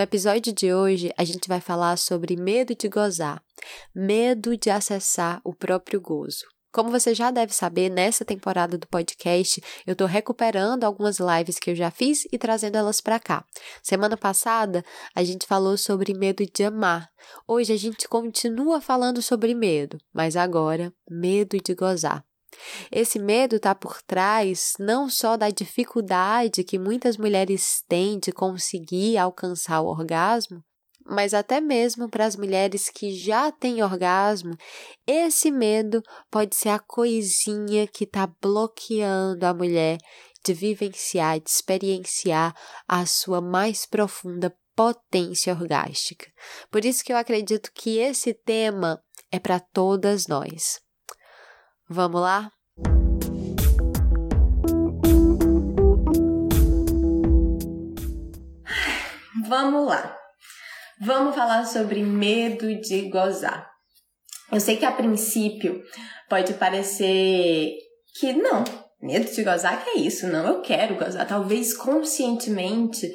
No episódio de hoje, a gente vai falar sobre medo de gozar, medo de acessar o próprio gozo. Como você já deve saber, nessa temporada do podcast, eu estou recuperando algumas lives que eu já fiz e trazendo elas para cá. Semana passada, a gente falou sobre medo de amar. Hoje a gente continua falando sobre medo, mas agora, medo de gozar. Esse medo está por trás não só da dificuldade que muitas mulheres têm de conseguir alcançar o orgasmo, mas até mesmo para as mulheres que já têm orgasmo, esse medo pode ser a coisinha que está bloqueando a mulher de vivenciar, de experienciar a sua mais profunda potência orgástica. Por isso que eu acredito que esse tema é para todas nós. Vamos lá? Vamos lá. Vamos falar sobre medo de gozar. Eu sei que a princípio pode parecer que não, medo de gozar que é isso, não, eu quero gozar. Talvez conscientemente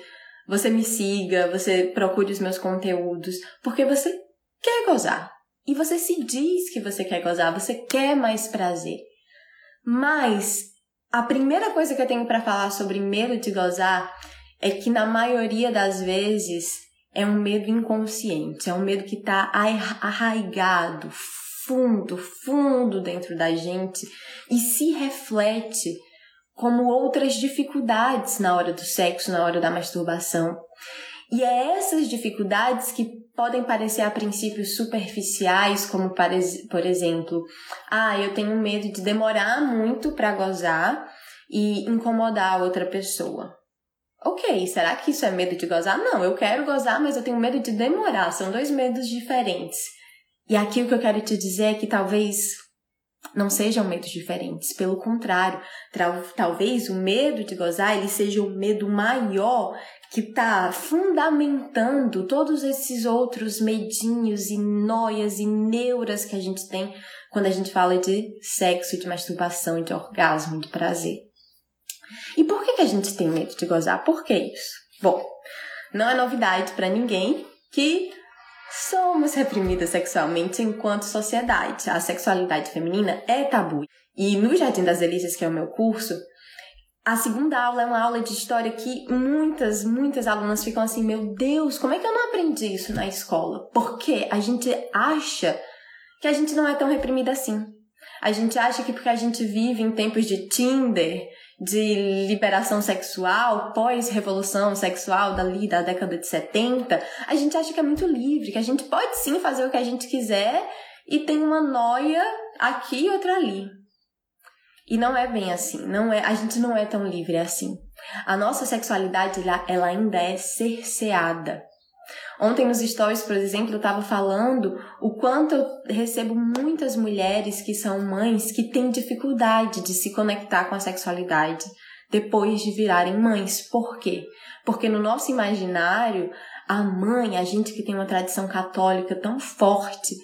você me siga, você procure os meus conteúdos, porque você quer gozar. E você se diz que você quer gozar, você quer mais prazer. Mas a primeira coisa que eu tenho para falar sobre medo de gozar é que na maioria das vezes é um medo inconsciente, é um medo que está arraigado, fundo, fundo dentro da gente e se reflete como outras dificuldades na hora do sexo, na hora da masturbação. E é essas dificuldades que podem parecer a princípio superficiais, como por exemplo, ah, eu tenho medo de demorar muito para gozar e incomodar a outra pessoa. Ok, será que isso é medo de gozar? Não, eu quero gozar, mas eu tenho medo de demorar. São dois medos diferentes. E aqui o que eu quero te dizer é que talvez não sejam medos diferentes. Pelo contrário, talvez o medo de gozar ele seja o medo maior que está fundamentando todos esses outros medinhos e noias e neuras que a gente tem quando a gente fala de sexo, de masturbação, de orgasmo, de prazer. E por que, que a gente tem medo de gozar? Por que isso? Bom, não é novidade para ninguém que somos reprimidas sexualmente enquanto sociedade. A sexualidade feminina é tabu. E no Jardim das Delícias, que é o meu curso, a segunda aula é uma aula de história que muitas, muitas alunas ficam assim: meu Deus, como é que eu não aprendi isso na escola? Porque a gente acha que a gente não é tão reprimida assim. A gente acha que porque a gente vive em tempos de Tinder, de liberação sexual, pós-revolução sexual dali da década de 70, a gente acha que é muito livre, que a gente pode sim fazer o que a gente quiser e tem uma noia aqui e outra ali. E não é bem assim, não é, a gente não é tão livre assim. A nossa sexualidade ela ainda é cerceada. Ontem nos stories, por exemplo, eu estava falando o quanto eu recebo muitas mulheres que são mães que têm dificuldade de se conectar com a sexualidade depois de virarem mães. Por quê? Porque no nosso imaginário, a mãe, a gente que tem uma tradição católica tão forte,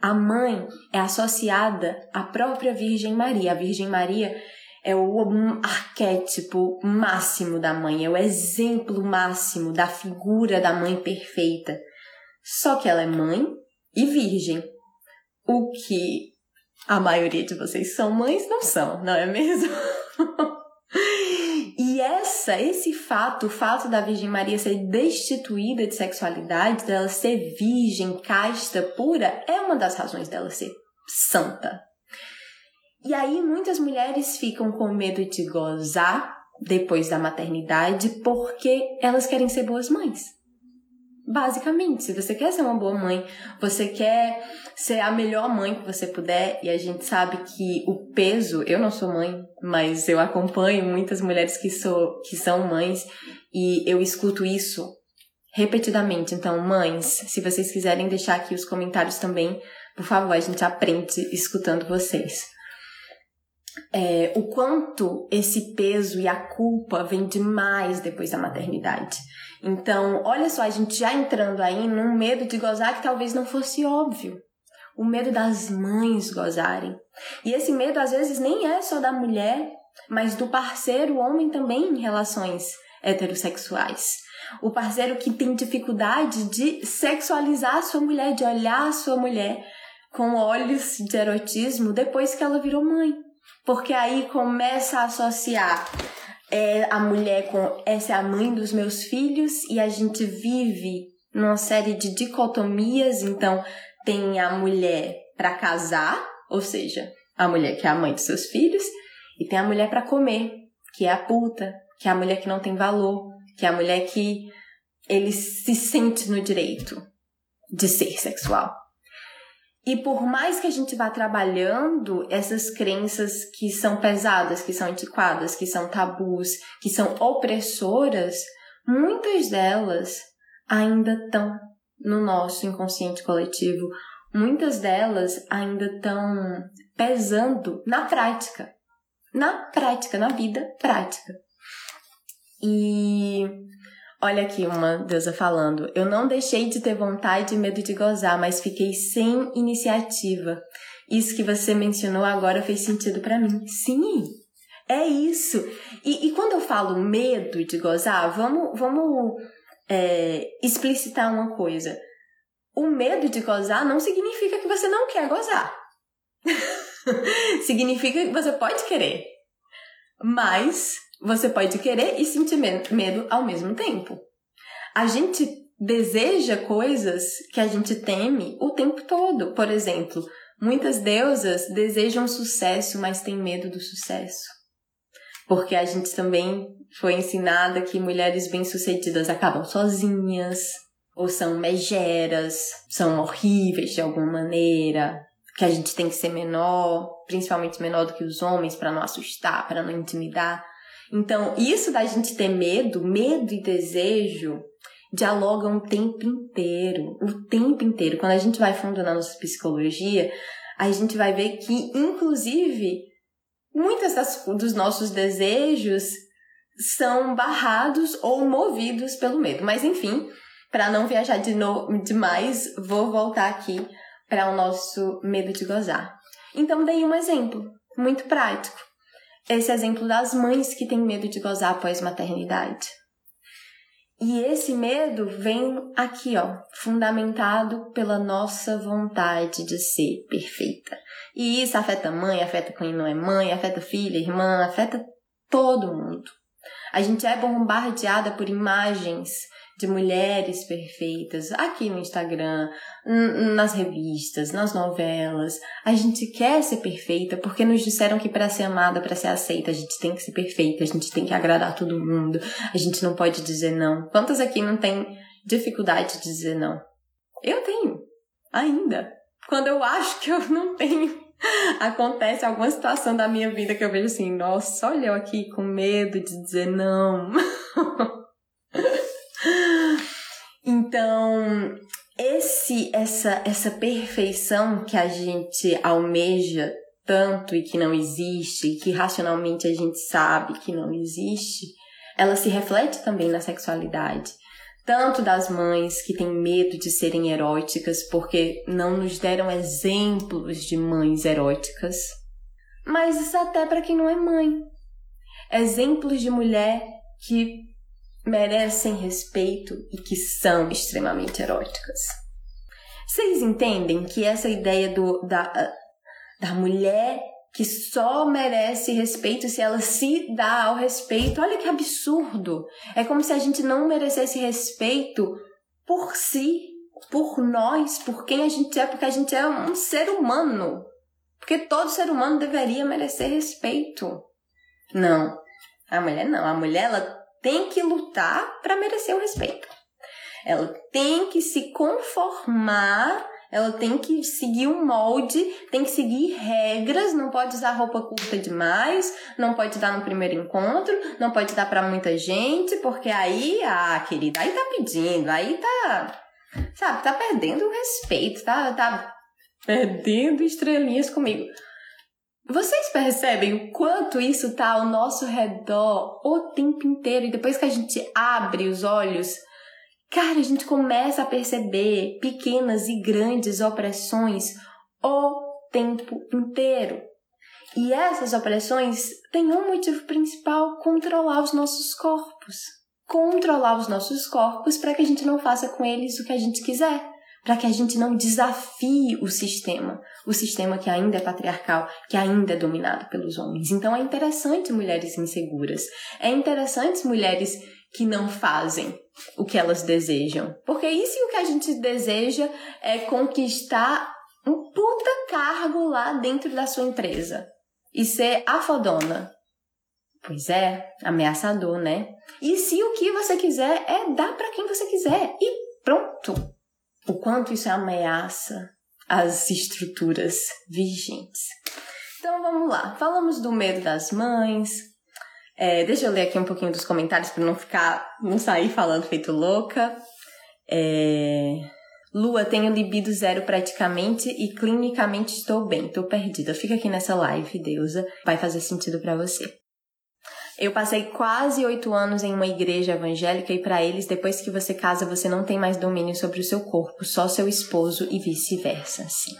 a mãe é associada à própria Virgem Maria. A Virgem Maria é o arquétipo máximo da mãe, é o exemplo máximo da figura da mãe perfeita. Só que ela é mãe e virgem. O que a maioria de vocês são mães não são, não é mesmo? e essa, esse fato, o fato da Virgem Maria ser destituída de sexualidade, dela ser virgem, casta, pura, é uma das razões dela ser santa, E aí muitas mulheres ficam com medo de gozar depois da maternidade porque elas querem ser boas mães. Basicamente, se você quer ser uma boa mãe, você quer ser a melhor mãe que você puder, e a gente sabe que o peso, eu não sou mãe, mas eu acompanho muitas mulheres que, sou, que são mães e eu escuto isso repetidamente. Então, mães, se vocês quiserem deixar aqui os comentários também, por favor, a gente aprende escutando vocês. É, o quanto esse peso e a culpa vem demais depois da maternidade. Então, olha só, a gente já entrando aí num medo de gozar que talvez não fosse óbvio. O medo das mães gozarem. E esse medo às vezes nem é só da mulher, mas do parceiro homem também em relações heterossexuais. O parceiro que tem dificuldade de sexualizar a sua mulher, de olhar a sua mulher com olhos de erotismo depois que ela virou mãe. Porque aí começa a associar é, a mulher com essa é a mãe dos meus filhos e a gente vive numa série de dicotomias. Então, tem a mulher para casar, ou seja, a mulher que é a mãe dos seus filhos, e tem a mulher para comer, que é a puta, que é a mulher que não tem valor, que é a mulher que ele se sente no direito de ser sexual. E por mais que a gente vá trabalhando essas crenças que são pesadas, que são antiquadas, que são tabus, que são opressoras, muitas delas ainda estão no nosso inconsciente coletivo. Muitas delas ainda estão pesando na prática. Na prática, na vida prática. E olha aqui uma deusa falando: Eu não deixei de ter vontade e medo de gozar, mas fiquei sem iniciativa. Isso que você mencionou agora fez sentido para mim. Sim, é isso. E, e, quando eu falo medo de gozar, vamos, vamos é, explicitar uma coisa. O medo de gozar não significa que você não quer gozar. significa que você pode querer. Mas você pode querer e sentir medo ao mesmo tempo. A gente deseja coisas que a gente teme o tempo todo. Por exemplo, muitas deusas desejam sucesso, mas têm medo do sucesso. Porque a gente também foi ensinada que mulheres bem-sucedidas acabam sozinhas, ou são megeras, são horríveis de alguma maneira, que a gente tem que ser menor, principalmente menor do que os homens, para não assustar, para não intimidar. Então, isso da gente ter medo, medo e desejo, dialogam o tempo inteiro, o tempo inteiro. Quando a gente vai fundo na nossa psicologia, a gente vai ver que, inclusive, muitas das, dos nossos desejos são barrados ou movidos pelo medo. Mas, enfim, para não viajar de no, demais, vou voltar aqui para o nosso medo de gozar. Então, dei um exemplo muito prático esse exemplo das mães que têm medo de gozar após maternidade. E esse medo vem aqui, ó, fundamentado pela nossa vontade de ser perfeita. E isso afeta mãe, afeta quem não é mãe, afeta filha, irmã, afeta todo mundo. A gente é bombardeada por imagens de mulheres perfeitas aqui no Instagram, nas revistas, nas novelas. A gente quer ser perfeita porque nos disseram que para ser amada, para ser aceita, a gente tem que ser perfeita, a gente tem que agradar todo mundo, a gente não pode dizer não. Quantas aqui não tem dificuldade de dizer não? Eu tenho, ainda. Quando eu acho que eu não tenho, acontece alguma situação da minha vida que eu vejo assim, nossa, olha eu aqui com medo de dizer não. Então, esse essa essa perfeição que a gente almeja tanto e que não existe, que racionalmente a gente sabe que não existe, ela se reflete também na sexualidade. Tanto das mães que têm medo de serem eróticas porque não nos deram exemplos de mães eróticas, mas isso até para quem não é mãe. Exemplos de mulher que merecem respeito e que são extremamente eróticas. Vocês entendem que essa ideia do, da, da mulher que só merece respeito se ela se dá ao respeito, olha que absurdo! É como se a gente não merecesse respeito por si, por nós, por quem a gente é, porque a gente é um ser humano. Porque todo ser humano deveria merecer respeito. Não. A mulher não. A mulher ela tem que lutar para merecer o respeito. Ela tem que se conformar, ela tem que seguir um molde, tem que seguir regras, não pode usar roupa curta demais, não pode dar no primeiro encontro, não pode dar para muita gente, porque aí, ah, querida, aí tá pedindo, aí tá, sabe, tá perdendo o respeito, tá, tá perdendo estrelinhas comigo. Vocês percebem o quanto isso tá ao nosso redor o tempo inteiro e depois que a gente abre os olhos, cara, a gente começa a perceber pequenas e grandes opressões o tempo inteiro. E essas opressões têm um motivo principal: controlar os nossos corpos. Controlar os nossos corpos para que a gente não faça com eles o que a gente quiser para que a gente não desafie o sistema, o sistema que ainda é patriarcal, que ainda é dominado pelos homens. Então é interessante mulheres inseguras, é interessante mulheres que não fazem o que elas desejam, porque isso o que a gente deseja é conquistar um puta cargo lá dentro da sua empresa e ser a fodona. Pois é, ameaçador, né? E se o que você quiser é dar para quem você quiser e pronto o quanto isso ameaça as estruturas vigentes. Então vamos lá, falamos do medo das mães. É, deixa eu ler aqui um pouquinho dos comentários para não ficar, não sair falando feito louca. É, Lua, tenho libido zero praticamente e clinicamente estou bem, estou perdida. Fica aqui nessa live, deusa, vai fazer sentido para você. Eu passei quase oito anos em uma igreja evangélica e para eles, depois que você casa, você não tem mais domínio sobre o seu corpo, só seu esposo e vice-versa. Assim.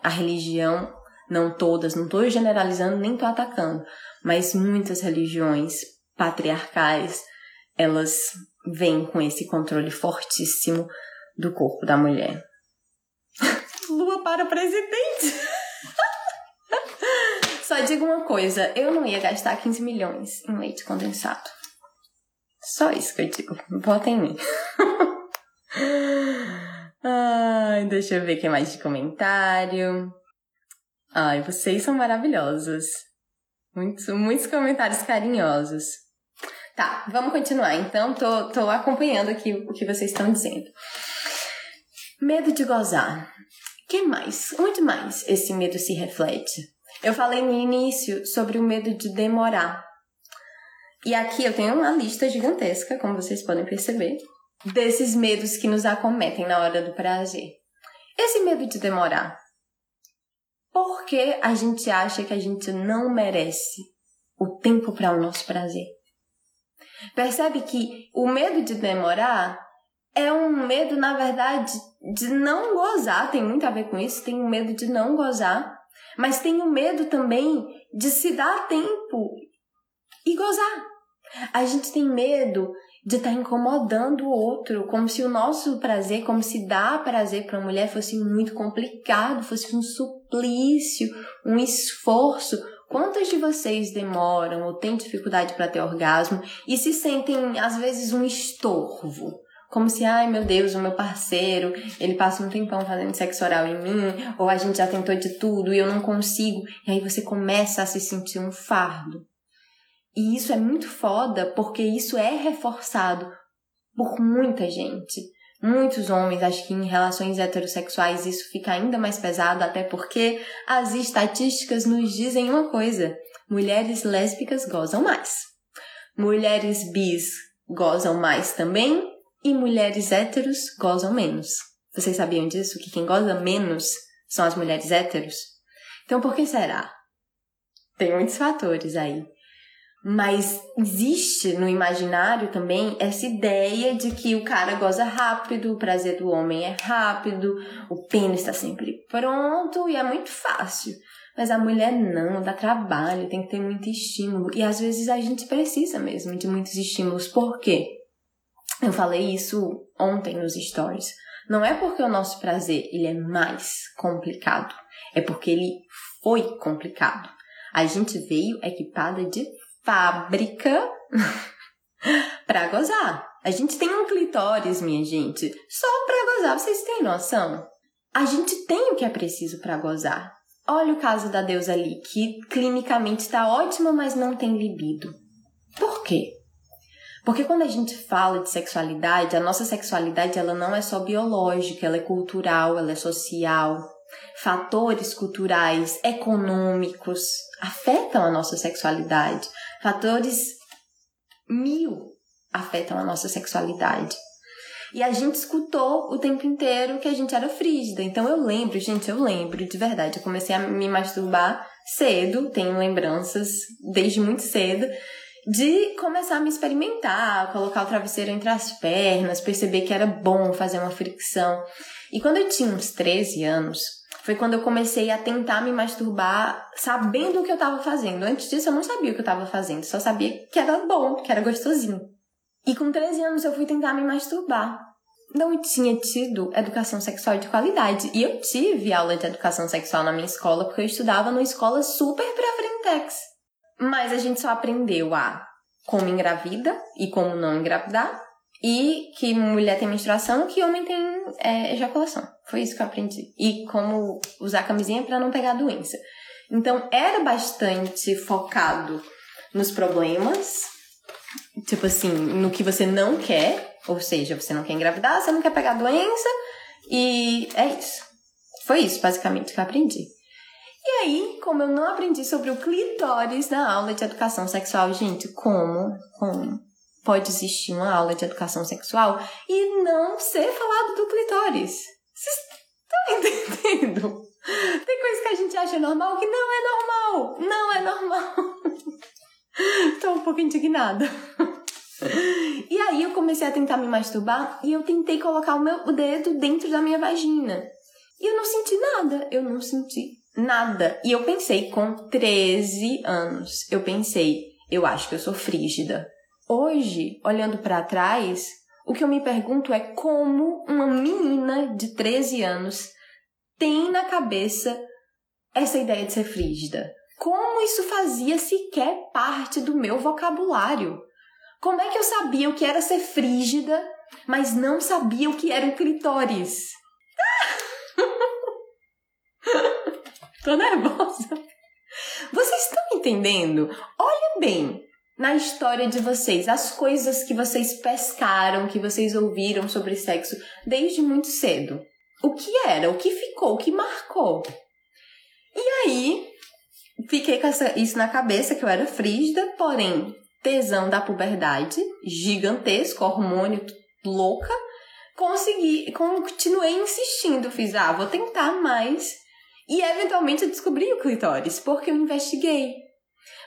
A religião, não todas, não estou generalizando nem estou atacando, mas muitas religiões patriarcais, elas vêm com esse controle fortíssimo do corpo da mulher. Lua para presidente! Só digo uma coisa, eu não ia gastar 15 milhões em leite condensado. Só isso que eu digo. Votem em mim. Ai, deixa eu ver o que mais de comentário. Ai, vocês são maravilhosos. Muitos, muitos comentários carinhosos. Tá, vamos continuar. Então, tô, tô acompanhando aqui o que vocês estão dizendo. Medo de gozar. Que mais? Onde mais esse medo se reflete? Eu falei no início sobre o medo de demorar. E aqui eu tenho uma lista gigantesca, como vocês podem perceber, desses medos que nos acometem na hora do prazer. Esse medo de demorar. Por que a gente acha que a gente não merece o tempo para o nosso prazer? Percebe que o medo de demorar é um medo, na verdade, de não gozar, tem muito a ver com isso, tem um medo de não gozar mas tenho medo também de se dar tempo e gozar. A gente tem medo de estar tá incomodando o outro, como se o nosso prazer, como se dar prazer para uma mulher fosse muito complicado, fosse um suplício, um esforço. Quantas de vocês demoram ou têm dificuldade para ter orgasmo e se sentem às vezes um estorvo? Como se, ai meu Deus, o meu parceiro, ele passa um tempão fazendo sexo oral em mim, ou a gente já tentou de tudo e eu não consigo, e aí você começa a se sentir um fardo. E isso é muito foda porque isso é reforçado por muita gente. Muitos homens, acho que em relações heterossexuais isso fica ainda mais pesado, até porque as estatísticas nos dizem uma coisa: mulheres lésbicas gozam mais. Mulheres bis gozam mais também, e mulheres héteros gozam menos. Vocês sabiam disso? Que quem goza menos são as mulheres héteros? Então, por que será? Tem muitos fatores aí. Mas existe no imaginário também essa ideia de que o cara goza rápido, o prazer do homem é rápido, o pênis está sempre pronto e é muito fácil. Mas a mulher não, dá trabalho, tem que ter muito estímulo. E às vezes a gente precisa mesmo de muitos estímulos. Por quê? Eu falei isso ontem nos stories. Não é porque o nosso prazer ele é mais complicado, é porque ele foi complicado. A gente veio equipada de fábrica para gozar. A gente tem um clitóris, minha gente, só para gozar. Vocês têm noção? A gente tem o que é preciso para gozar. olha o caso da deusa ali, que clinicamente está ótima, mas não tem libido. Por quê? Porque quando a gente fala de sexualidade, a nossa sexualidade ela não é só biológica, ela é cultural, ela é social. Fatores culturais, econômicos afetam a nossa sexualidade. Fatores mil afetam a nossa sexualidade. E a gente escutou o tempo inteiro que a gente era frígida. Então eu lembro, gente, eu lembro de verdade. Eu comecei a me masturbar cedo, tenho lembranças desde muito cedo, de começar a me experimentar, colocar o travesseiro entre as pernas, perceber que era bom fazer uma fricção. E quando eu tinha uns 13 anos, foi quando eu comecei a tentar me masturbar sabendo o que eu estava fazendo. Antes disso eu não sabia o que eu estava fazendo, só sabia que era bom, que era gostosinho. E com 13 anos eu fui tentar me masturbar. Não tinha tido educação sexual de qualidade. E eu tive aula de educação sexual na minha escola porque eu estudava numa escola super pra frentex. Mas a gente só aprendeu a como engravida e como não engravidar. E que mulher tem menstruação que homem tem é, ejaculação. Foi isso que eu aprendi. E como usar camisinha para não pegar doença. Então era bastante focado nos problemas tipo assim, no que você não quer, ou seja, você não quer engravidar, você não quer pegar doença, e é isso. Foi isso, basicamente, que eu aprendi. E aí, como eu não aprendi sobre o clitóris na aula de educação sexual, gente, como, como pode existir uma aula de educação sexual e não ser falado do clitóris? Vocês estão entendendo? Tem coisa que a gente acha normal que não é normal. Não é normal. Tô um pouco indignada. E aí eu comecei a tentar me masturbar e eu tentei colocar o meu dedo dentro da minha vagina. E eu não senti nada, eu não senti nada. E eu pensei com 13 anos, eu pensei, eu acho que eu sou frígida. Hoje, olhando para trás, o que eu me pergunto é como uma menina de 13 anos tem na cabeça essa ideia de ser frígida. Como isso fazia sequer parte do meu vocabulário? Como é que eu sabia o que era ser frígida, mas não sabia o que era clitóris? Tô nervosa. Vocês estão entendendo? Olha bem na história de vocês, as coisas que vocês pescaram, que vocês ouviram sobre sexo desde muito cedo. O que era? O que ficou? O que marcou? E aí, fiquei com essa, isso na cabeça, que eu era frígida, porém, tesão da puberdade, gigantesco, hormônio louca, consegui, continuei insistindo, fiz, ah, vou tentar mais. E eventualmente eu descobri o clitóris, porque eu investiguei.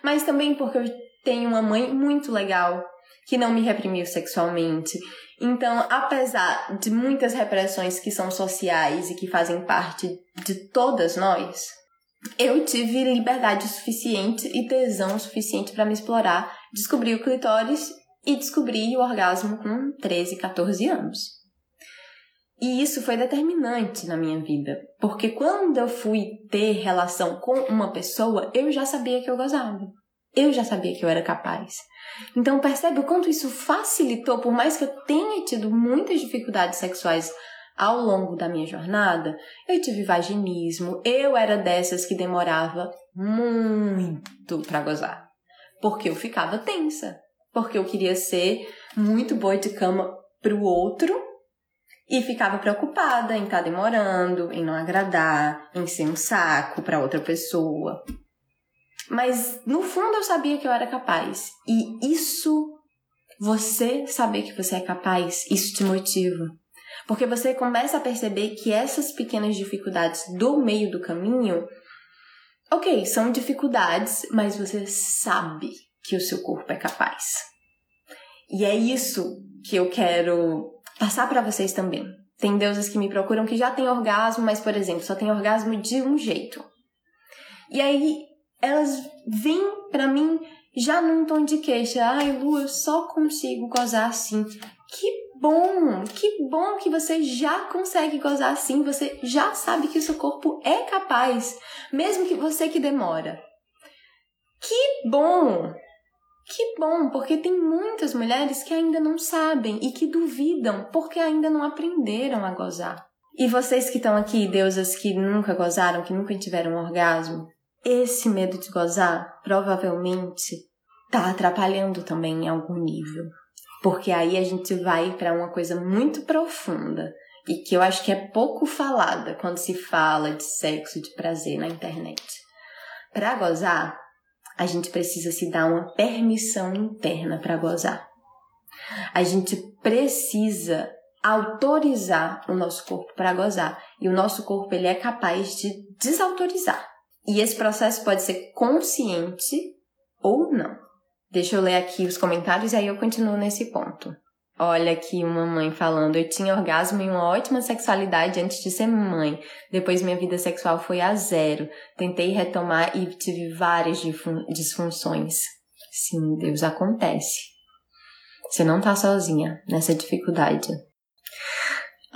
Mas também porque eu tenho uma mãe muito legal, que não me reprimiu sexualmente. Então, apesar de muitas repressões que são sociais e que fazem parte de todas nós, eu tive liberdade suficiente e tesão suficiente para me explorar, descobri o clitóris e descobri o orgasmo com 13, 14 anos. E isso foi determinante na minha vida, porque quando eu fui ter relação com uma pessoa, eu já sabia que eu gozava. Eu já sabia que eu era capaz. Então percebe o quanto isso facilitou, por mais que eu tenha tido muitas dificuldades sexuais ao longo da minha jornada, eu tive vaginismo, eu era dessas que demorava muito para gozar, porque eu ficava tensa, porque eu queria ser muito boa de cama pro outro e ficava preocupada em estar tá demorando, em não agradar, em ser um saco para outra pessoa. Mas no fundo eu sabia que eu era capaz. E isso, você saber que você é capaz, isso te motiva. Porque você começa a perceber que essas pequenas dificuldades do meio do caminho, ok, são dificuldades, mas você sabe que o seu corpo é capaz. E é isso que eu quero passar para vocês também. Tem deuses que me procuram que já têm orgasmo, mas, por exemplo, só tem orgasmo de um jeito. E aí elas vêm para mim já num tom de queixa. Ai, Lu, eu só consigo gozar assim. Que bom, que bom que você já consegue gozar assim, você já sabe que o seu corpo é capaz, mesmo que você que demora. Que bom! Que bom, porque tem muitas mulheres que ainda não sabem e que duvidam porque ainda não aprenderam a gozar. E vocês que estão aqui, deusas que nunca gozaram, que nunca tiveram um orgasmo, esse medo de gozar provavelmente tá atrapalhando também em algum nível. Porque aí a gente vai para uma coisa muito profunda e que eu acho que é pouco falada quando se fala de sexo, de prazer na internet. Para gozar, a gente precisa se dar uma permissão interna para gozar. A gente precisa autorizar o nosso corpo para gozar. E o nosso corpo ele é capaz de desautorizar. E esse processo pode ser consciente ou não. Deixa eu ler aqui os comentários e aí eu continuo nesse ponto. Olha aqui uma mãe falando: Eu tinha orgasmo e uma ótima sexualidade antes de ser mãe. Depois minha vida sexual foi a zero. Tentei retomar e tive várias disfunções. Sim, Deus acontece. Você não tá sozinha nessa dificuldade.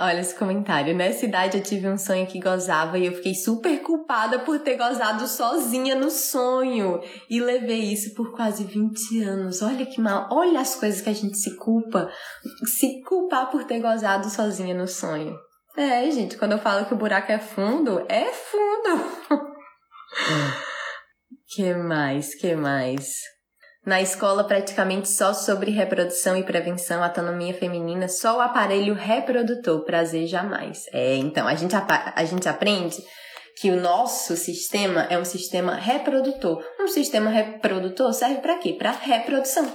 Olha esse comentário. Nessa idade eu tive um sonho que gozava e eu fiquei super culpada por ter gozado sozinha no sonho. E levei isso por quase 20 anos. Olha que mal. Olha as coisas que a gente se culpa. Se culpar por ter gozado sozinha no sonho. É, gente, quando eu falo que o buraco é fundo, é fundo. que mais? Que mais? Na escola, praticamente só sobre reprodução e prevenção, autonomia feminina, só o aparelho reprodutor, prazer jamais. É, então, a gente, a gente aprende que o nosso sistema é um sistema reprodutor. Um sistema reprodutor serve para quê? Para reprodução.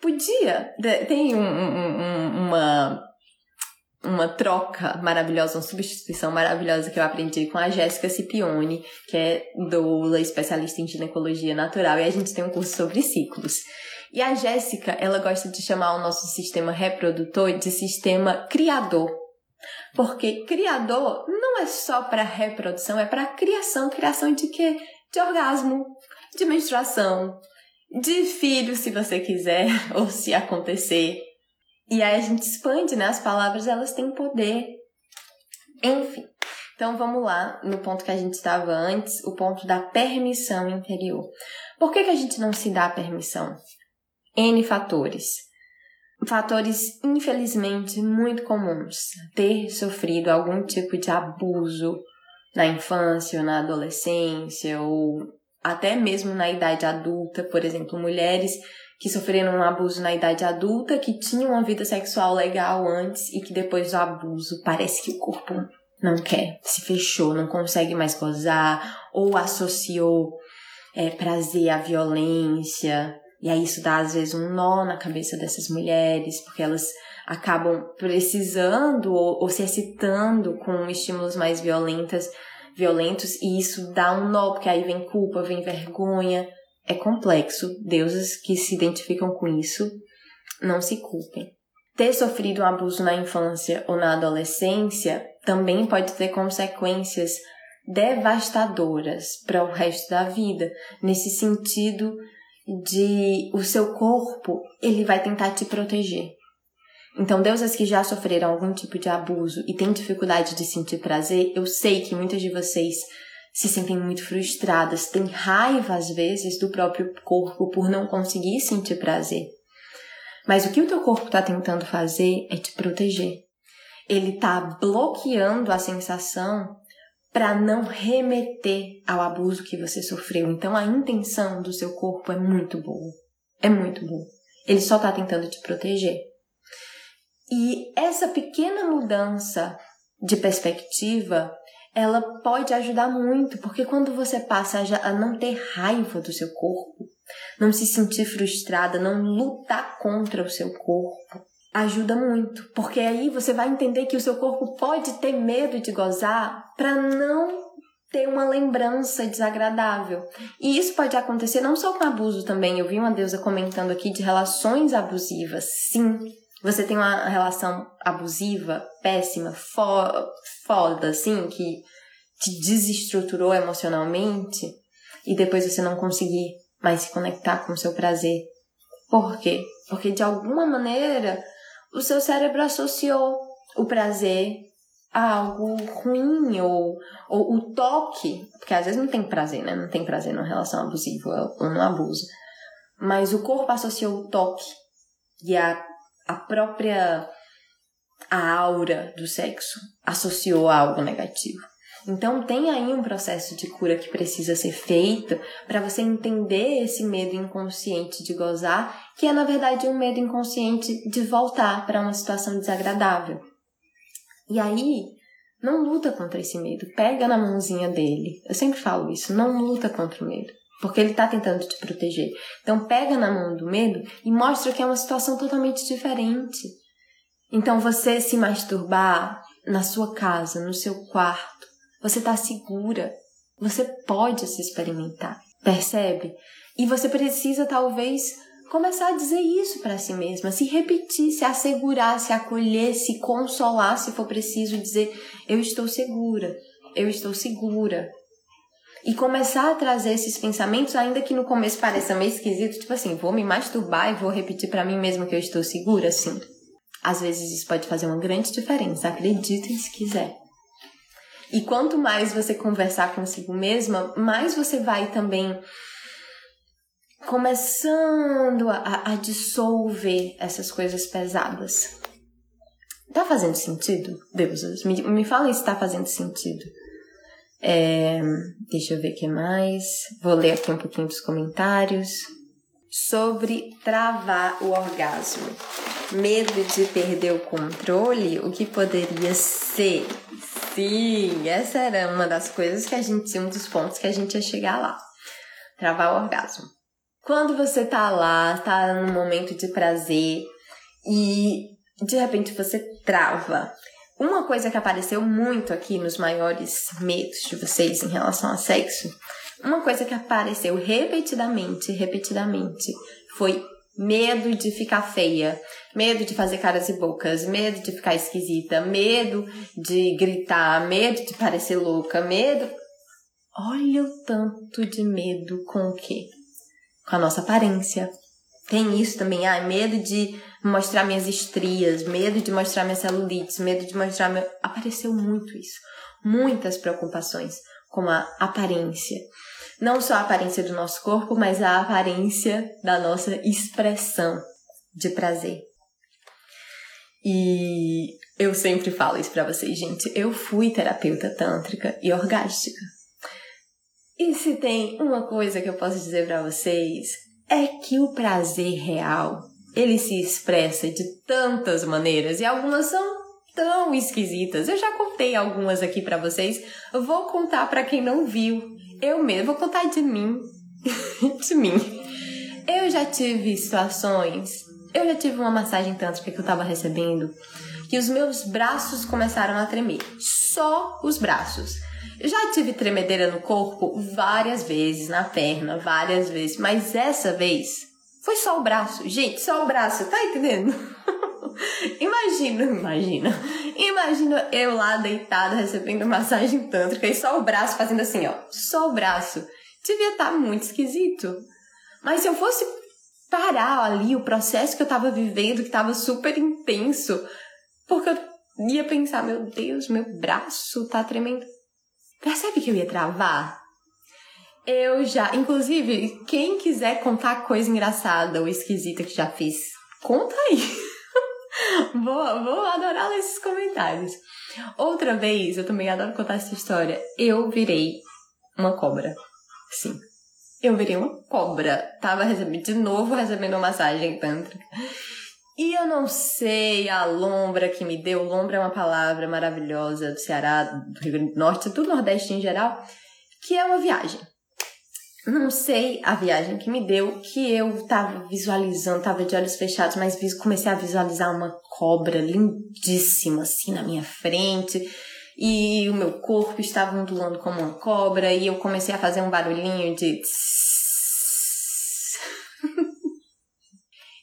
Podia. Tem um, um, uma uma troca maravilhosa, uma substituição maravilhosa que eu aprendi com a Jéssica Cipione, que é doula, especialista em ginecologia natural, e a gente tem um curso sobre ciclos. E a Jéssica, ela gosta de chamar o nosso sistema reprodutor de sistema criador. Porque criador não é só para reprodução, é para criação, criação de quê? De orgasmo, de menstruação, de filho, se você quiser, ou se acontecer, e aí a gente expande, né? As palavras elas têm poder. Enfim. Então vamos lá no ponto que a gente estava antes, o ponto da permissão interior. Por que, que a gente não se dá permissão? N fatores. Fatores, infelizmente, muito comuns. Ter sofrido algum tipo de abuso na infância ou na adolescência, ou até mesmo na idade adulta, por exemplo, mulheres que sofreram um abuso na idade adulta, que tinham uma vida sexual legal antes e que depois do abuso parece que o corpo não quer, se fechou, não consegue mais gozar, ou associou é, prazer à violência. E aí isso dá às vezes um nó na cabeça dessas mulheres, porque elas acabam precisando ou, ou se excitando com estímulos mais violentos, violentos, e isso dá um nó, porque aí vem culpa, vem vergonha, é complexo, deuses que se identificam com isso não se culpem. Ter sofrido um abuso na infância ou na adolescência também pode ter consequências devastadoras para o resto da vida, nesse sentido de o seu corpo, ele vai tentar te proteger. Então, deuses que já sofreram algum tipo de abuso e têm dificuldade de sentir prazer, eu sei que muitas de vocês se sentem muito frustradas, têm raiva às vezes do próprio corpo por não conseguir sentir prazer. Mas o que o teu corpo está tentando fazer é te proteger. Ele está bloqueando a sensação para não remeter ao abuso que você sofreu. Então a intenção do seu corpo é muito boa. É muito boa. Ele só está tentando te proteger. E essa pequena mudança de perspectiva ela pode ajudar muito, porque quando você passa a não ter raiva do seu corpo, não se sentir frustrada, não lutar contra o seu corpo, ajuda muito, porque aí você vai entender que o seu corpo pode ter medo de gozar para não ter uma lembrança desagradável. E isso pode acontecer não só com abuso também. Eu vi uma deusa comentando aqui de relações abusivas. Sim, você tem uma relação abusiva, péssima, fo foda, assim, que te desestruturou emocionalmente e depois você não conseguir mais se conectar com o seu prazer. Por quê? Porque de alguma maneira o seu cérebro associou o prazer a algo ruim ou, ou o toque, porque às vezes não tem prazer, né? Não tem prazer numa relação abusiva ou no abuso. Mas o corpo associou o toque e a a própria a aura do sexo associou a algo negativo. Então tem aí um processo de cura que precisa ser feito para você entender esse medo inconsciente de gozar, que é na verdade um medo inconsciente de voltar para uma situação desagradável. E aí, não luta contra esse medo, pega na mãozinha dele. Eu sempre falo isso, não luta contra o medo, porque ele está tentando te proteger. Então pega na mão do medo e mostra que é uma situação totalmente diferente. Então você se masturbar na sua casa, no seu quarto, você está segura. Você pode se experimentar, percebe? E você precisa talvez começar a dizer isso para si mesma, se repetir, se assegurar, se acolher, se consolar, se for preciso, dizer: Eu estou segura, eu estou segura. E começar a trazer esses pensamentos, ainda que no começo pareça meio esquisito, tipo assim, vou me masturbar e vou repetir para mim mesma que eu estou segura, sim. Às vezes isso pode fazer uma grande diferença, acreditem se quiser. E quanto mais você conversar consigo mesma, mais você vai também começando a, a dissolver essas coisas pesadas. Tá fazendo sentido, deusas? Me, me fala se tá fazendo sentido. É, deixa eu ver o que mais. Vou ler aqui um pouquinho dos comentários. Sobre travar o orgasmo. Medo de perder o controle? O que poderia ser? Sim, essa era uma das coisas que a gente, um dos pontos que a gente ia chegar lá. Travar o orgasmo. Quando você tá lá, tá num momento de prazer e de repente você trava. Uma coisa que apareceu muito aqui nos maiores medos de vocês em relação a sexo, uma coisa que apareceu repetidamente, repetidamente, foi medo de ficar feia, medo de fazer caras e bocas, medo de ficar esquisita, medo de gritar, medo de parecer louca, medo. Olha o tanto de medo com o quê? Com a nossa aparência. Tem isso também, ah, medo de mostrar minhas estrias, medo de mostrar minha celulite, medo de mostrar meu. Apareceu muito isso. Muitas preocupações com a aparência não só a aparência do nosso corpo, mas a aparência da nossa expressão de prazer. E eu sempre falo isso para vocês, gente. Eu fui terapeuta tântrica e orgástica. E se tem uma coisa que eu posso dizer para vocês é que o prazer real, ele se expressa de tantas maneiras e algumas são tão esquisitas. Eu já contei algumas aqui para vocês. Eu vou contar para quem não viu. Eu mesmo vou contar de mim. de mim. Eu já tive situações. Eu já tive uma massagem tântrica que eu tava recebendo que os meus braços começaram a tremer. Só os braços. Já tive tremedeira no corpo várias vezes, na perna, várias vezes, mas essa vez foi só o braço. Gente, só o braço, tá entendendo? imagina, imagina. Imagina eu lá deitada recebendo massagem tântrica e só o braço fazendo assim, ó. Só o braço. Devia estar tá muito esquisito. Mas se eu fosse parar ali o processo que eu tava vivendo, que tava super intenso, porque eu ia pensar, meu Deus, meu braço tá tremendo. Percebe que eu ia travar? Eu já, inclusive, quem quiser contar coisa engraçada ou esquisita que já fiz, conta aí. vou, vou adorar esses comentários. Outra vez, eu também adoro contar essa história. Eu virei uma cobra. Sim. Eu virei uma cobra. Tava recebendo, de novo recebendo uma massagem tântrica. E eu não sei a lombra que me deu. Lombra é uma palavra maravilhosa do Ceará, do Rio Grande do Norte, do Nordeste em geral, que é uma viagem não sei a viagem que me deu, que eu tava visualizando, tava de olhos fechados, mas comecei a visualizar uma cobra lindíssima assim na minha frente. E o meu corpo estava ondulando como uma cobra e eu comecei a fazer um barulhinho de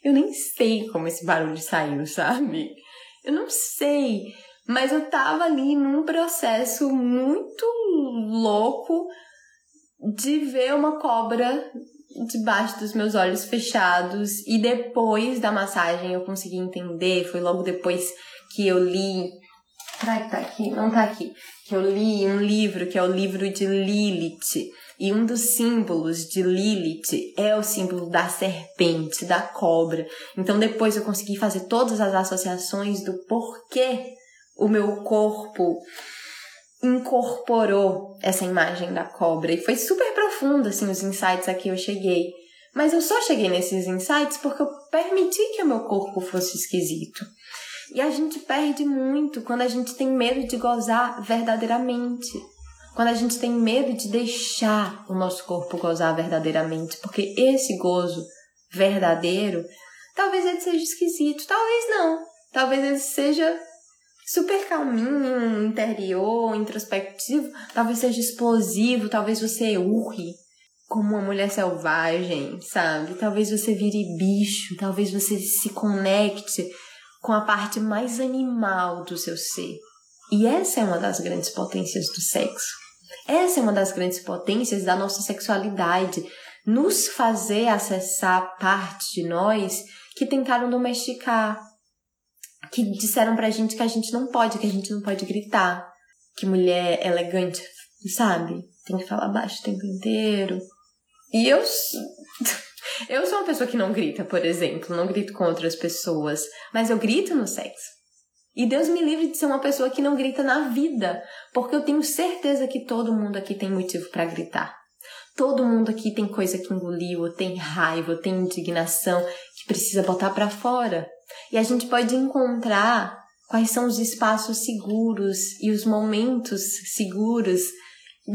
Eu nem sei como esse barulho saiu, sabe? Eu não sei, mas eu tava ali num processo muito louco de ver uma cobra debaixo dos meus olhos fechados e depois da massagem eu consegui entender, foi logo depois que eu li, será que tá aqui? Não tá aqui. Que eu li um livro que é o livro de Lilith, E um dos símbolos de Lilith é o símbolo da serpente, da cobra. Então depois eu consegui fazer todas as associações do porquê o meu corpo incorporou essa imagem da cobra. E foi super profundo, assim, os insights a que eu cheguei. Mas eu só cheguei nesses insights porque eu permiti que o meu corpo fosse esquisito. E a gente perde muito quando a gente tem medo de gozar verdadeiramente. Quando a gente tem medo de deixar o nosso corpo gozar verdadeiramente. Porque esse gozo verdadeiro, talvez ele seja esquisito, talvez não. Talvez ele seja super calminho, interior, introspectivo, talvez seja explosivo, talvez você urre como uma mulher selvagem, sabe? Talvez você vire bicho, talvez você se conecte com a parte mais animal do seu ser. E essa é uma das grandes potências do sexo. Essa é uma das grandes potências da nossa sexualidade, nos fazer acessar partes de nós que tentaram domesticar, que disseram pra gente que a gente não pode, que a gente não pode gritar, que mulher elegante, sabe? Tem que falar baixo o tempo inteiro. E eu eu sou uma pessoa que não grita, por exemplo, não grito com outras pessoas, mas eu grito no sexo. E Deus me livre de ser uma pessoa que não grita na vida, porque eu tenho certeza que todo mundo aqui tem motivo para gritar. Todo mundo aqui tem coisa que engoliu, tem raiva, tem indignação que precisa botar para fora. E a gente pode encontrar quais são os espaços seguros e os momentos seguros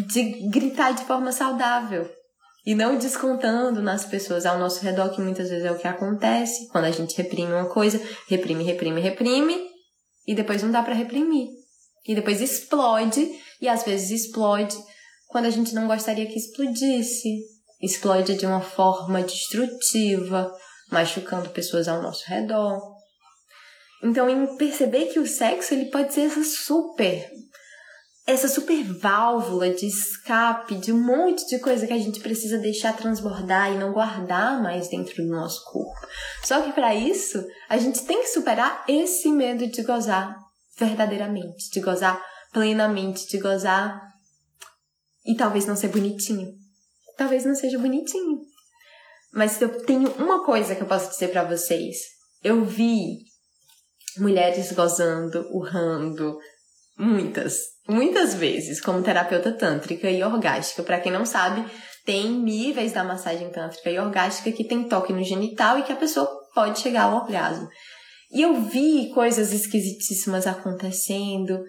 de gritar de forma saudável. E não descontando nas pessoas ao nosso redor, que muitas vezes é o que acontece quando a gente reprime uma coisa, reprime, reprime, reprime, e depois não dá para reprimir. E depois explode, e às vezes explode quando a gente não gostaria que explodisse. Explode de uma forma destrutiva, machucando pessoas ao nosso redor. Então, em perceber que o sexo ele pode ser essa super essa super válvula de escape de um monte de coisa que a gente precisa deixar transbordar e não guardar mais dentro do nosso corpo. Só que para isso, a gente tem que superar esse medo de gozar verdadeiramente, de gozar plenamente, de gozar e talvez não ser bonitinho. Talvez não seja bonitinho. Mas eu tenho uma coisa que eu posso dizer para vocês. Eu vi mulheres gozando, urrando, muitas, muitas vezes, como terapeuta tântrica e orgástica. Para quem não sabe, tem níveis da massagem tântrica e orgástica que tem toque no genital e que a pessoa pode chegar ao orgasmo. E eu vi coisas esquisitíssimas acontecendo,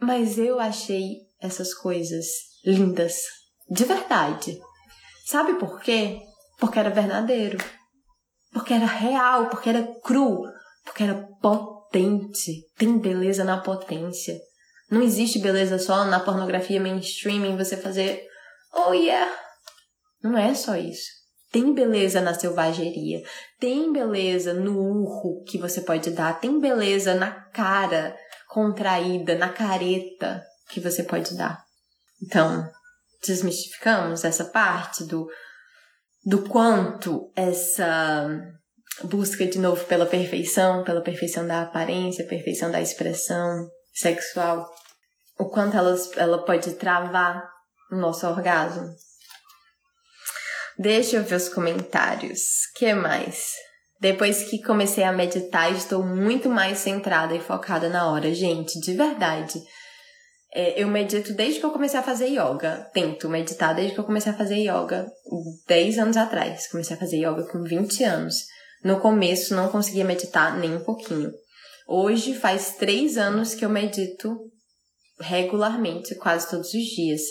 mas eu achei essas coisas lindas, de verdade. Sabe por quê? Porque era verdadeiro. Porque era real, porque era cru, porque era potente. Tem beleza na potência. Não existe beleza só na pornografia mainstream em você fazer oh yeah. Não é só isso. Tem beleza na selvageria, tem beleza no urro que você pode dar, tem beleza na cara contraída, na careta que você pode dar. Então, desmistificamos essa parte do do quanto essa busca de novo pela perfeição, pela perfeição da aparência, perfeição da expressão sexual, o quanto ela, ela pode travar o nosso orgasmo. Deixa eu ver os comentários. que mais? Depois que comecei a meditar, estou muito mais centrada e focada na hora. Gente, de verdade. É, eu medito desde que eu comecei a fazer yoga. Tento meditar desde que eu comecei a fazer yoga 10 anos atrás. Comecei a fazer yoga com 20 anos. No começo não conseguia meditar nem um pouquinho. Hoje faz 3 anos que eu medito regularmente, quase todos os dias.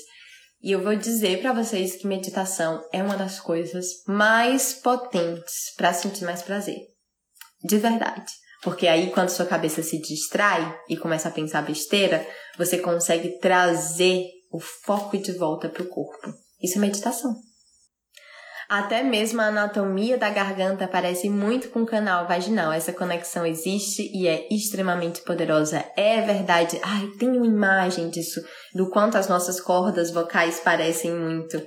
E eu vou dizer para vocês que meditação é uma das coisas mais potentes para sentir mais prazer. De verdade. Porque aí, quando sua cabeça se distrai e começa a pensar besteira, você consegue trazer o foco de volta para o corpo. Isso é meditação. Até mesmo a anatomia da garganta parece muito com o canal vaginal. Essa conexão existe e é extremamente poderosa. É verdade. Ai, tem uma imagem disso, do quanto as nossas cordas vocais parecem muito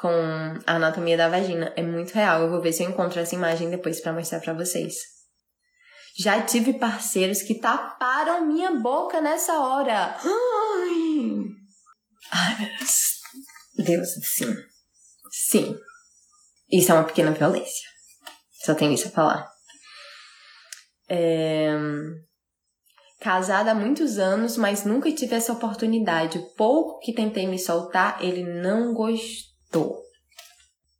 com a anatomia da vagina. É muito real. Eu vou ver se eu encontro essa imagem depois para mostrar para vocês. Já tive parceiros que taparam minha boca nessa hora. Ai, Ai meu Deus. Deus, sim. Sim. Isso é uma pequena violência. Só tenho isso a falar. É... Casada há muitos anos, mas nunca tive essa oportunidade. Pouco que tentei me soltar, ele não gostou.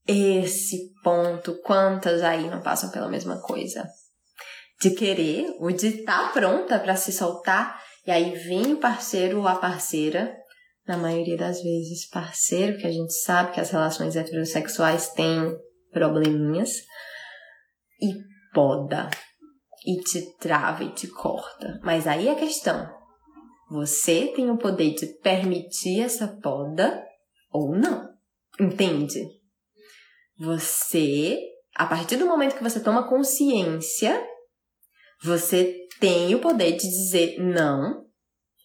Esse ponto, quantas aí não passam pela mesma coisa? De querer ou de estar tá pronta para se soltar, e aí vem o parceiro ou a parceira, na maioria das vezes parceiro, que a gente sabe que as relações heterossexuais têm probleminhas, e poda e te trava e te corta. Mas aí é a questão: você tem o poder de permitir essa poda ou não. Entende? Você, a partir do momento que você toma consciência, você tem o poder de dizer não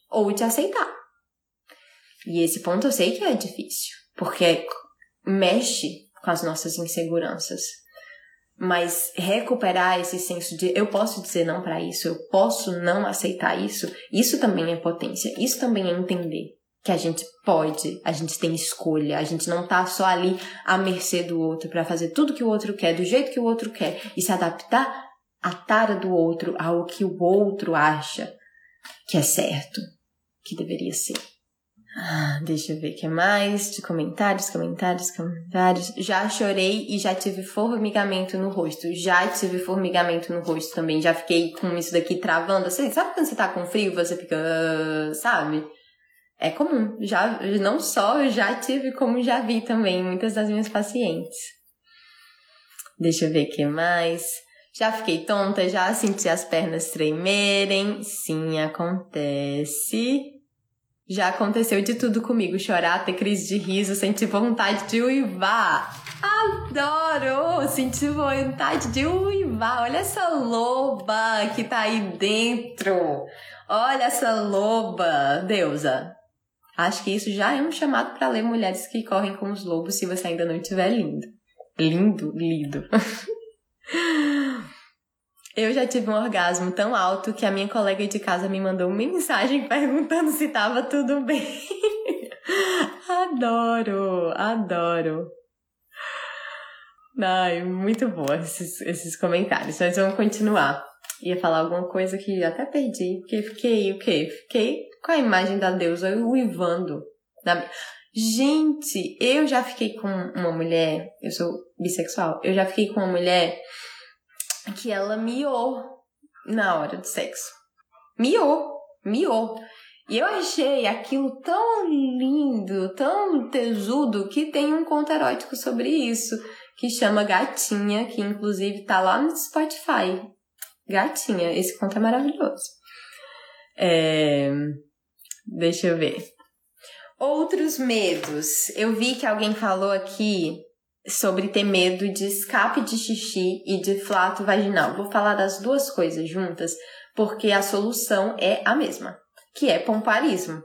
ou de aceitar. E esse ponto eu sei que é difícil, porque mexe com as nossas inseguranças. Mas recuperar esse senso de eu posso dizer não para isso, eu posso não aceitar isso, isso também é potência, isso também é entender que a gente pode, a gente tem escolha, a gente não tá só ali à mercê do outro para fazer tudo que o outro quer, do jeito que o outro quer e se adaptar à tara do outro, ao que o outro acha que é certo, que deveria ser. Ah, deixa eu ver o que mais. De comentários, comentários, comentários. Já chorei e já tive formigamento no rosto. Já tive formigamento no rosto também. Já fiquei com isso daqui travando. Você sabe quando você tá com frio, você fica. Sabe? É comum. Já, não só eu já tive, como já vi também muitas das minhas pacientes. Deixa eu ver o que mais. Já fiquei tonta, já senti as pernas tremerem. Sim, acontece. Já aconteceu de tudo comigo: chorar, ter crise de riso, sentir vontade de uivar. Adoro! Sentir vontade de uivar. Olha essa loba que tá aí dentro. Olha essa loba, deusa. Acho que isso já é um chamado para ler Mulheres que Correm com os Lobos se você ainda não estiver lindo. Lindo, lido. Eu já tive um orgasmo tão alto que a minha colega de casa me mandou uma mensagem perguntando se tava tudo bem. adoro, adoro. Ai, muito bom esses, esses comentários. Mas vamos continuar. Ia falar alguma coisa que até perdi, porque fiquei o quê? Fiquei com a imagem da deusa uivando. Na... Gente, eu já fiquei com uma mulher, eu sou bissexual, eu já fiquei com uma mulher que ela miou na hora do sexo. Miou, miou. E eu achei aquilo tão lindo, tão tesudo, que tem um conto erótico sobre isso, que chama Gatinha, que inclusive tá lá no Spotify. Gatinha, esse conto é maravilhoso. É... Deixa eu ver. Outros medos. Eu vi que alguém falou aqui sobre ter medo de escape de xixi e de flato vaginal. Vou falar das duas coisas juntas, porque a solução é a mesma, que é pomparismo.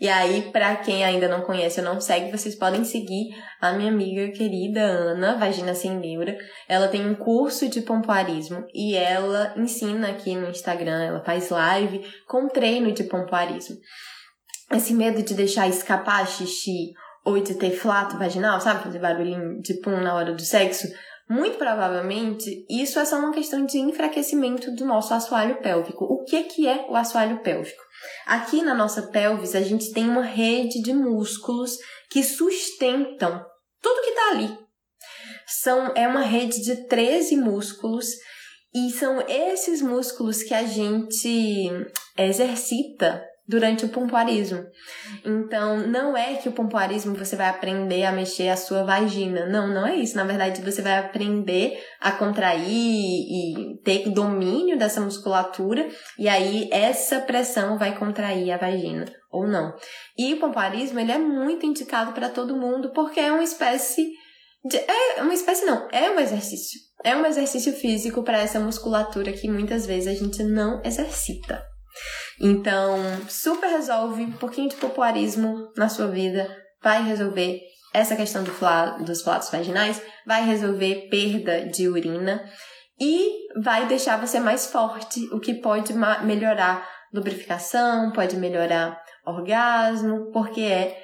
E aí, para quem ainda não conhece ou não segue, vocês podem seguir a minha amiga querida Ana, Vagina Sem Neura. Ela tem um curso de pompoarismo e ela ensina aqui no Instagram, ela faz live com treino de pompoarismo. Esse medo de deixar escapar xixi ou de ter flato vaginal, sabe? Fazer barulhinho de pum na hora do sexo. Muito provavelmente, isso é só uma questão de enfraquecimento do nosso assoalho pélvico. O que, que é o assoalho pélvico? Aqui na nossa pelvis, a gente tem uma rede de músculos que sustentam tudo que está ali. São, é uma rede de 13 músculos e são esses músculos que a gente exercita durante o pompoarismo. Então, não é que o pompoarismo você vai aprender a mexer a sua vagina. Não, não é isso. Na verdade, você vai aprender a contrair e ter domínio dessa musculatura, e aí essa pressão vai contrair a vagina ou não. E o pompoarismo, ele é muito indicado para todo mundo porque é uma espécie de, é uma espécie não, é um exercício. É um exercício físico para essa musculatura que muitas vezes a gente não exercita. Então, super resolve um pouquinho de popularismo na sua vida, vai resolver essa questão do fla, dos flatos vaginais, vai resolver perda de urina e vai deixar você mais forte, o que pode melhorar lubrificação, pode melhorar orgasmo, porque é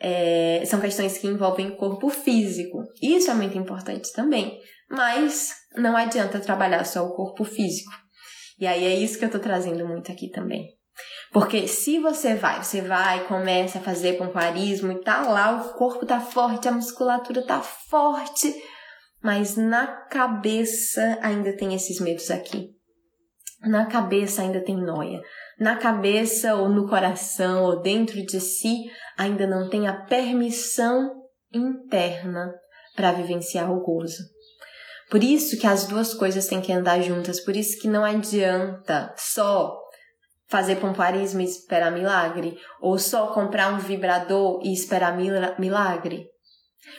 é, são questões que envolvem corpo físico. Isso é muito importante também. Mas não adianta trabalhar só o corpo físico. E aí é isso que eu tô trazendo muito aqui também. Porque se você vai, você vai, começa a fazer pompoarismo e tá lá, o corpo tá forte, a musculatura tá forte, mas na cabeça ainda tem esses medos aqui. Na cabeça ainda tem noia. Na cabeça ou no coração ou dentro de si ainda não tem a permissão interna para vivenciar o gozo. Por isso que as duas coisas têm que andar juntas, por isso que não adianta só fazer pompoarismo e esperar milagre, ou só comprar um vibrador e esperar milagre.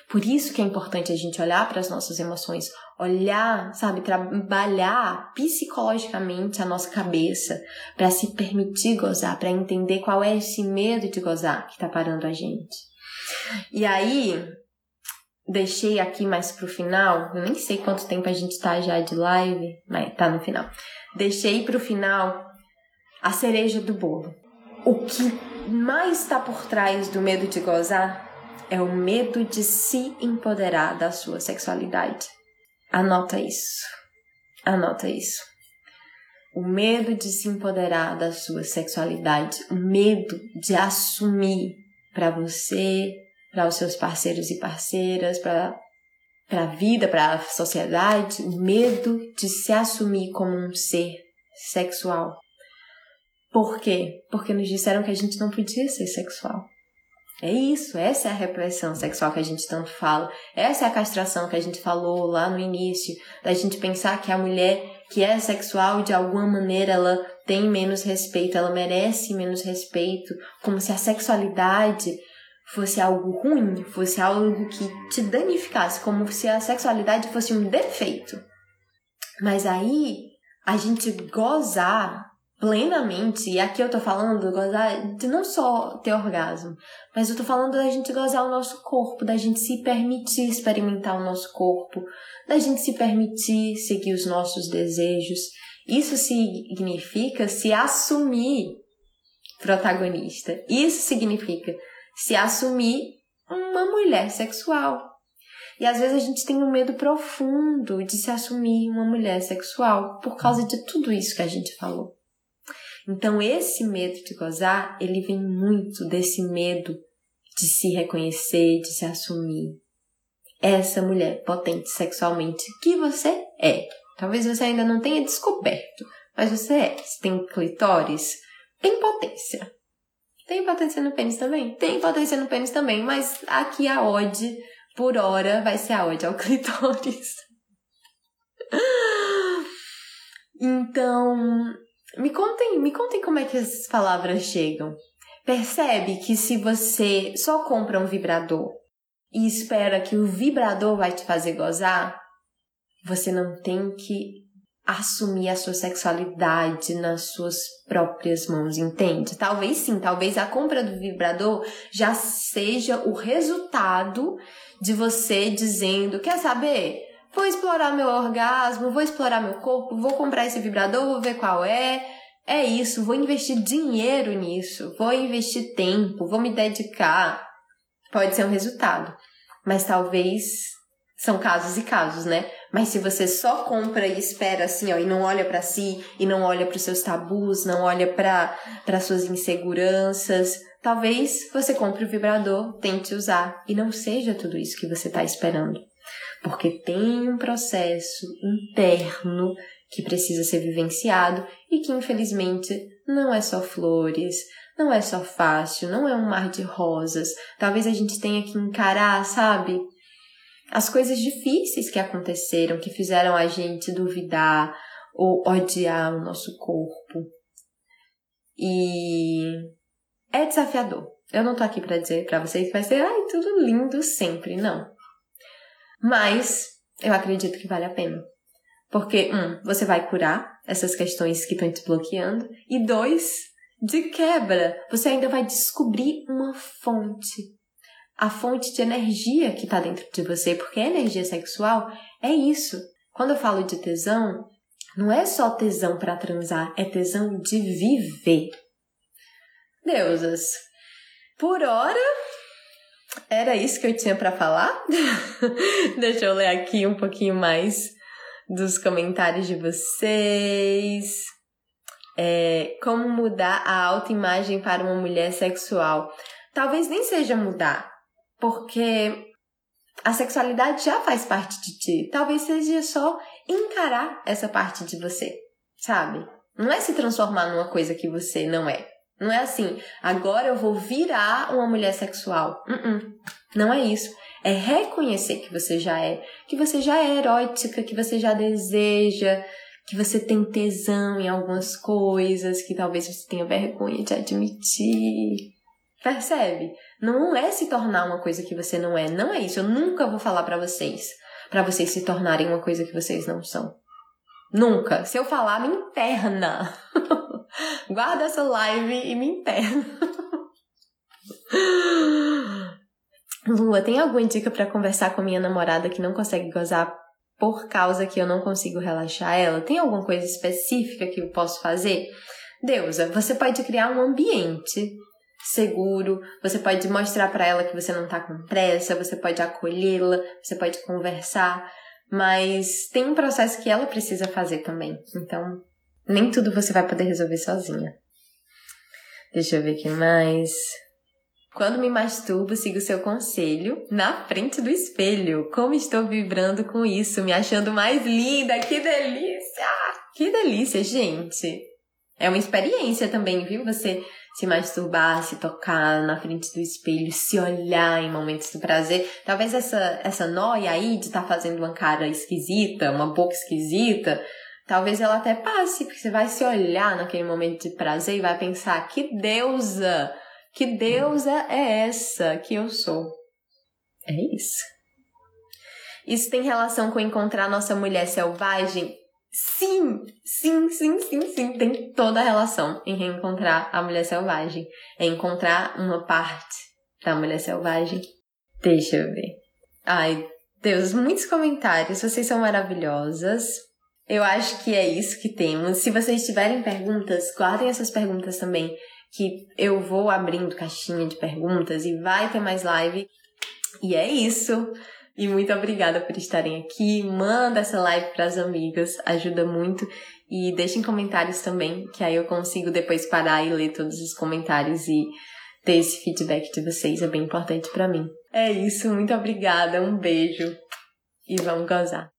Por isso que é importante a gente olhar para as nossas emoções, olhar, sabe, trabalhar psicologicamente a nossa cabeça para se permitir gozar, para entender qual é esse medo de gozar que está parando a gente. E aí, deixei aqui mais pro final, eu nem sei quanto tempo a gente tá já de live, mas tá no final. Deixei pro final a cereja do bolo. O que mais está por trás do medo de gozar é o medo de se empoderar da sua sexualidade. Anota isso. Anota isso. O medo de se empoderar da sua sexualidade, o medo de assumir para você, para os seus parceiros e parceiras, para para a vida, para a sociedade, o medo de se assumir como um ser sexual. Por quê? Porque nos disseram que a gente não podia ser sexual. É isso, essa é a repressão sexual que a gente tanto fala. Essa é a castração que a gente falou lá no início, da gente pensar que a mulher que é sexual, de alguma maneira, ela tem menos respeito, ela merece menos respeito, como se a sexualidade fosse algo ruim, fosse algo que te danificasse, como se a sexualidade fosse um defeito. Mas aí, a gente gozar plenamente, e aqui eu tô falando gozar de não só ter orgasmo, mas eu tô falando da gente gozar o nosso corpo, da gente se permitir experimentar o nosso corpo, da gente se permitir seguir os nossos desejos. Isso significa se assumir protagonista. Isso significa se assumir uma mulher sexual. E às vezes a gente tem um medo profundo de se assumir uma mulher sexual por causa de tudo isso que a gente falou. Então, esse medo de gozar, ele vem muito desse medo de se reconhecer, de se assumir. Essa mulher potente sexualmente que você é. Talvez você ainda não tenha descoberto, mas você é. Você tem clitóris, tem potência. Tem potência no pênis também? Tem potência no pênis também, mas aqui a ode por hora vai ser a ode ao clitóris. Então, me contem, me contem como é que essas palavras chegam. Percebe que se você só compra um vibrador e espera que o vibrador vai te fazer gozar, você não tem que assumir a sua sexualidade nas suas próprias mãos, entende? Talvez sim, talvez a compra do vibrador já seja o resultado de você dizendo: quer saber? Vou explorar meu orgasmo, vou explorar meu corpo, vou comprar esse vibrador, vou ver qual é. É isso, vou investir dinheiro nisso, vou investir tempo, vou me dedicar. Pode ser um resultado, mas talvez são casos e casos, né? Mas se você só compra e espera assim, ó, e não olha para si, e não olha para os seus tabus, não olha para para suas inseguranças, talvez você compre o vibrador, tente usar e não seja tudo isso que você está esperando porque tem um processo interno que precisa ser vivenciado e que infelizmente não é só flores, não é só fácil, não é um mar de rosas. Talvez a gente tenha que encarar, sabe, as coisas difíceis que aconteceram, que fizeram a gente duvidar ou odiar o nosso corpo. E é desafiador. Eu não tô aqui para dizer para vocês que vai ser, ai, tudo lindo sempre, não. Mas eu acredito que vale a pena. Porque, um, você vai curar essas questões que estão te bloqueando. E dois, de quebra, você ainda vai descobrir uma fonte. A fonte de energia que está dentro de você. Porque a energia sexual é isso. Quando eu falo de tesão, não é só tesão para transar, é tesão de viver. Deusas, por hora era isso que eu tinha para falar. Deixa eu ler aqui um pouquinho mais dos comentários de vocês. É, como mudar a autoimagem para uma mulher sexual? Talvez nem seja mudar, porque a sexualidade já faz parte de ti. Talvez seja só encarar essa parte de você, sabe? Não é se transformar numa coisa que você não é. Não é assim, agora eu vou virar uma mulher sexual. Uh -uh. Não é isso. É reconhecer que você já é, que você já é erótica, que você já deseja, que você tem tesão em algumas coisas, que talvez você tenha vergonha de admitir. Percebe? Não é se tornar uma coisa que você não é. Não é isso. Eu nunca vou falar para vocês, para vocês se tornarem uma coisa que vocês não são. Nunca. Se eu falar, me interna. Guarda essa live e me interna. Lua, tem alguma dica para conversar com minha namorada que não consegue gozar por causa que eu não consigo relaxar ela? Tem alguma coisa específica que eu posso fazer? Deusa, você pode criar um ambiente seguro, você pode mostrar para ela que você não tá com pressa, você pode acolhê-la, você pode conversar, mas tem um processo que ela precisa fazer também. Então, nem tudo você vai poder resolver sozinha. Deixa eu ver o que mais. Quando me masturbo, sigo seu conselho na frente do espelho. Como estou vibrando com isso, me achando mais linda. Que delícia! Que delícia, gente! É uma experiência também, viu? Você se masturbar, se tocar na frente do espelho, se olhar em momentos do prazer. Talvez essa, essa noia aí de estar tá fazendo uma cara esquisita, uma boca esquisita, talvez ela até passe, porque você vai se olhar naquele momento de prazer e vai pensar: que deusa! Que deusa é essa que eu sou? É isso. Isso tem relação com encontrar nossa mulher selvagem? Sim, sim, sim, sim, sim. Tem toda a relação em reencontrar a mulher selvagem. É encontrar uma parte da mulher selvagem. Deixa eu ver. Ai, Deus, muitos comentários. Vocês são maravilhosas. Eu acho que é isso que temos. Se vocês tiverem perguntas, guardem essas perguntas também. Que eu vou abrindo caixinha de perguntas e vai ter mais live. E é isso. E muito obrigada por estarem aqui. Manda essa live para as amigas, ajuda muito. E deixem comentários também, que aí eu consigo depois parar e ler todos os comentários e ter esse feedback de vocês. É bem importante para mim. É isso, muito obrigada. Um beijo e vamos gozar.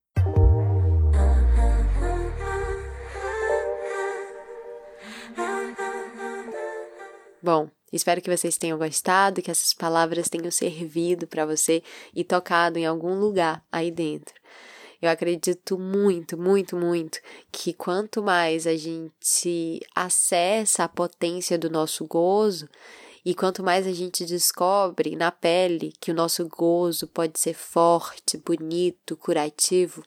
Bom, Espero que vocês tenham gostado, que essas palavras tenham servido para você e tocado em algum lugar aí dentro. Eu acredito muito, muito, muito que quanto mais a gente acessa a potência do nosso gozo e quanto mais a gente descobre na pele que o nosso gozo pode ser forte, bonito, curativo,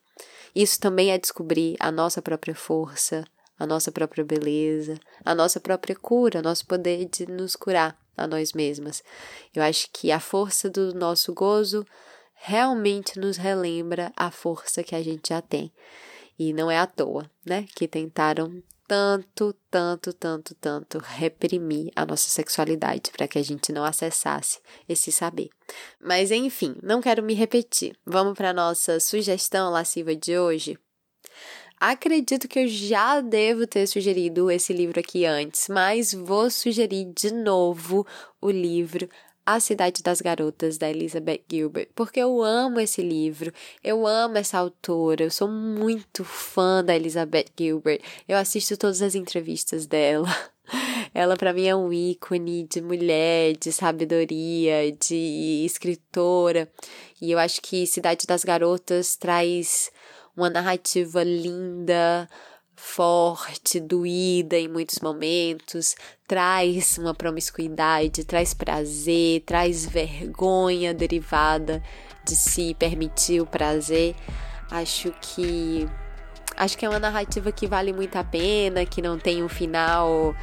isso também é descobrir a nossa própria força, a nossa própria beleza, a nossa própria cura, nosso poder de nos curar a nós mesmas. Eu acho que a força do nosso gozo realmente nos relembra a força que a gente já tem. E não é à toa, né, que tentaram tanto, tanto, tanto, tanto reprimir a nossa sexualidade para que a gente não acessasse esse saber. Mas enfim, não quero me repetir. Vamos para nossa sugestão lasciva de hoje. Acredito que eu já devo ter sugerido esse livro aqui antes, mas vou sugerir de novo o livro a Cidade das Garotas, da Elizabeth Gilbert, porque eu amo esse livro, eu amo essa autora, eu sou muito fã da Elizabeth Gilbert, eu assisto todas as entrevistas dela. Ela, para mim, é um ícone de mulher, de sabedoria, de escritora, e eu acho que Cidade das Garotas traz uma narrativa linda, forte, doída em muitos momentos, traz uma promiscuidade, traz prazer, traz vergonha derivada de se permitir o prazer. Acho que acho que é uma narrativa que vale muito a pena, que não tem um final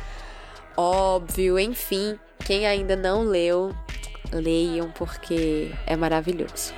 óbvio, enfim, quem ainda não leu, leiam porque é maravilhoso.